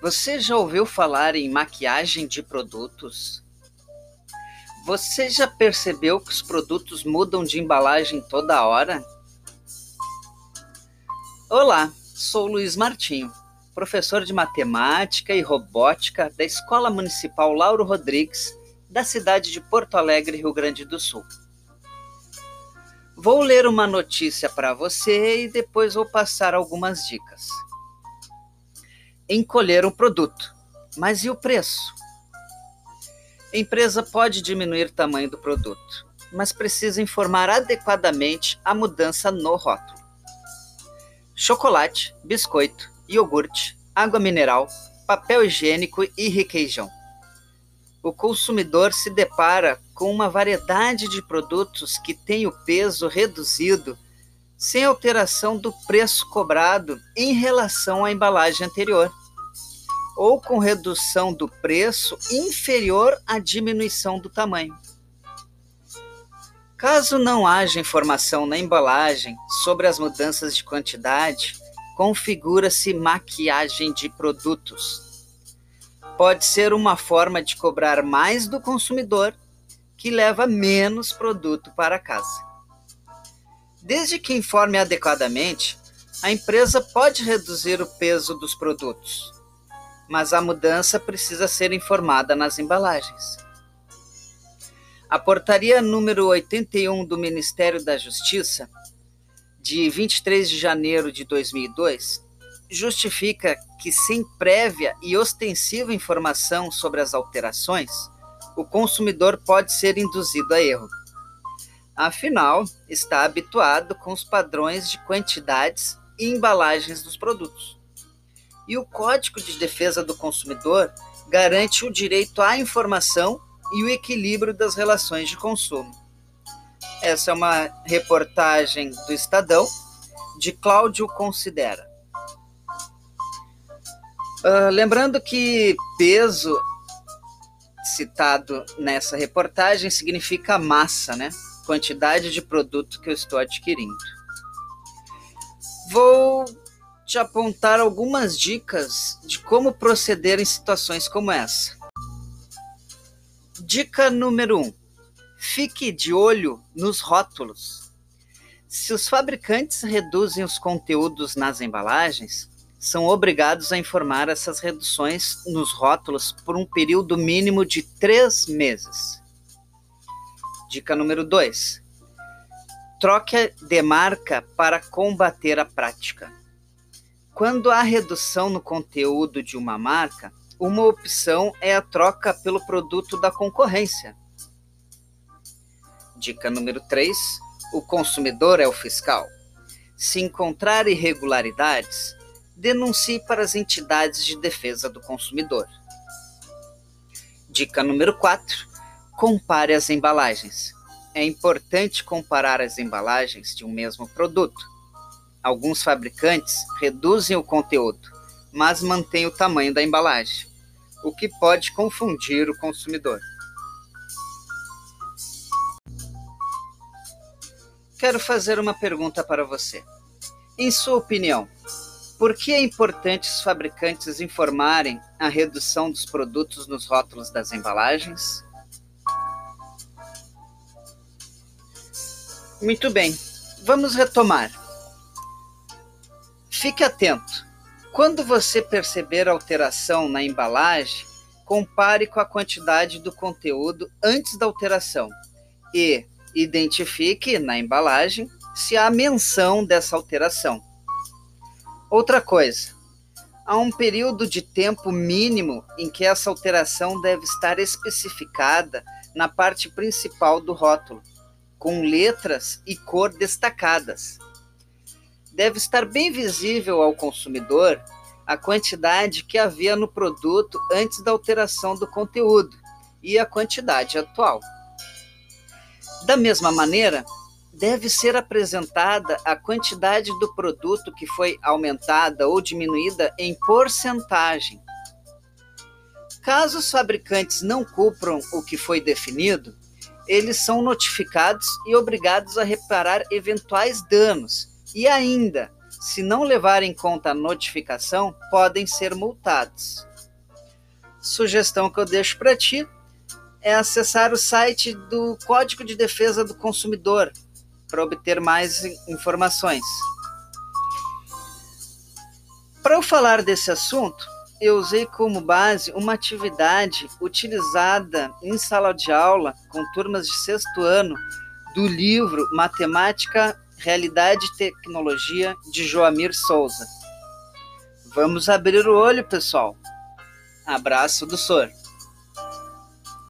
Você já ouviu falar em maquiagem de produtos? Você já percebeu que os produtos mudam de embalagem toda hora? Olá, sou Luiz Martinho, professor de matemática e robótica da Escola Municipal Lauro Rodrigues, da cidade de Porto Alegre, Rio Grande do Sul. Vou ler uma notícia para você e depois vou passar algumas dicas. Encolher o produto, mas e o preço? A empresa pode diminuir o tamanho do produto, mas precisa informar adequadamente a mudança no rótulo. Chocolate, biscoito, iogurte, água mineral, papel higiênico e requeijão o consumidor se depara com uma variedade de produtos que têm o peso reduzido sem alteração do preço cobrado em relação à embalagem anterior, ou com redução do preço inferior à diminuição do tamanho. Caso não haja informação na embalagem sobre as mudanças de quantidade, configura-se maquiagem de produtos pode ser uma forma de cobrar mais do consumidor que leva menos produto para casa. Desde que informe adequadamente, a empresa pode reduzir o peso dos produtos, mas a mudança precisa ser informada nas embalagens. A portaria número 81 do Ministério da Justiça, de 23 de janeiro de 2002, justifica que, sem prévia e ostensiva informação sobre as alterações, o consumidor pode ser induzido a erro. Afinal, está habituado com os padrões de quantidades e embalagens dos produtos. E o Código de Defesa do Consumidor garante o direito à informação e o equilíbrio das relações de consumo. Essa é uma reportagem do Estadão, de Cláudio Considera. Uh, lembrando que peso citado nessa reportagem significa massa, né? Quantidade de produto que eu estou adquirindo. Vou te apontar algumas dicas de como proceder em situações como essa. Dica número 1: um, fique de olho nos rótulos. Se os fabricantes reduzem os conteúdos nas embalagens, são obrigados a informar essas reduções nos rótulos por um período mínimo de três meses. Dica número 2. Troque de marca para combater a prática. Quando há redução no conteúdo de uma marca, uma opção é a troca pelo produto da concorrência. Dica número 3. O consumidor é o fiscal. Se encontrar irregularidades, denuncie para as entidades de defesa do consumidor. Dica número 4: compare as embalagens. É importante comparar as embalagens de um mesmo produto. Alguns fabricantes reduzem o conteúdo, mas mantêm o tamanho da embalagem, o que pode confundir o consumidor. Quero fazer uma pergunta para você. Em sua opinião, por que é importante os fabricantes informarem a redução dos produtos nos rótulos das embalagens? Muito bem, vamos retomar. Fique atento. Quando você perceber alteração na embalagem, compare com a quantidade do conteúdo antes da alteração e identifique na embalagem se há menção dessa alteração. Outra coisa, há um período de tempo mínimo em que essa alteração deve estar especificada na parte principal do rótulo, com letras e cor destacadas. Deve estar bem visível ao consumidor a quantidade que havia no produto antes da alteração do conteúdo e a quantidade atual. Da mesma maneira, deve ser apresentada a quantidade do produto que foi aumentada ou diminuída em porcentagem. Caso os fabricantes não cumpram o que foi definido, eles são notificados e obrigados a reparar eventuais danos e ainda se não levar em conta a notificação, podem ser multados. Sugestão que eu deixo para ti é acessar o site do Código de Defesa do Consumidor para obter mais informações. Para eu falar desse assunto, eu usei como base uma atividade utilizada em sala de aula com turmas de sexto ano do livro Matemática, Realidade e Tecnologia de Joamir Souza. Vamos abrir o olho, pessoal. Abraço do Sor.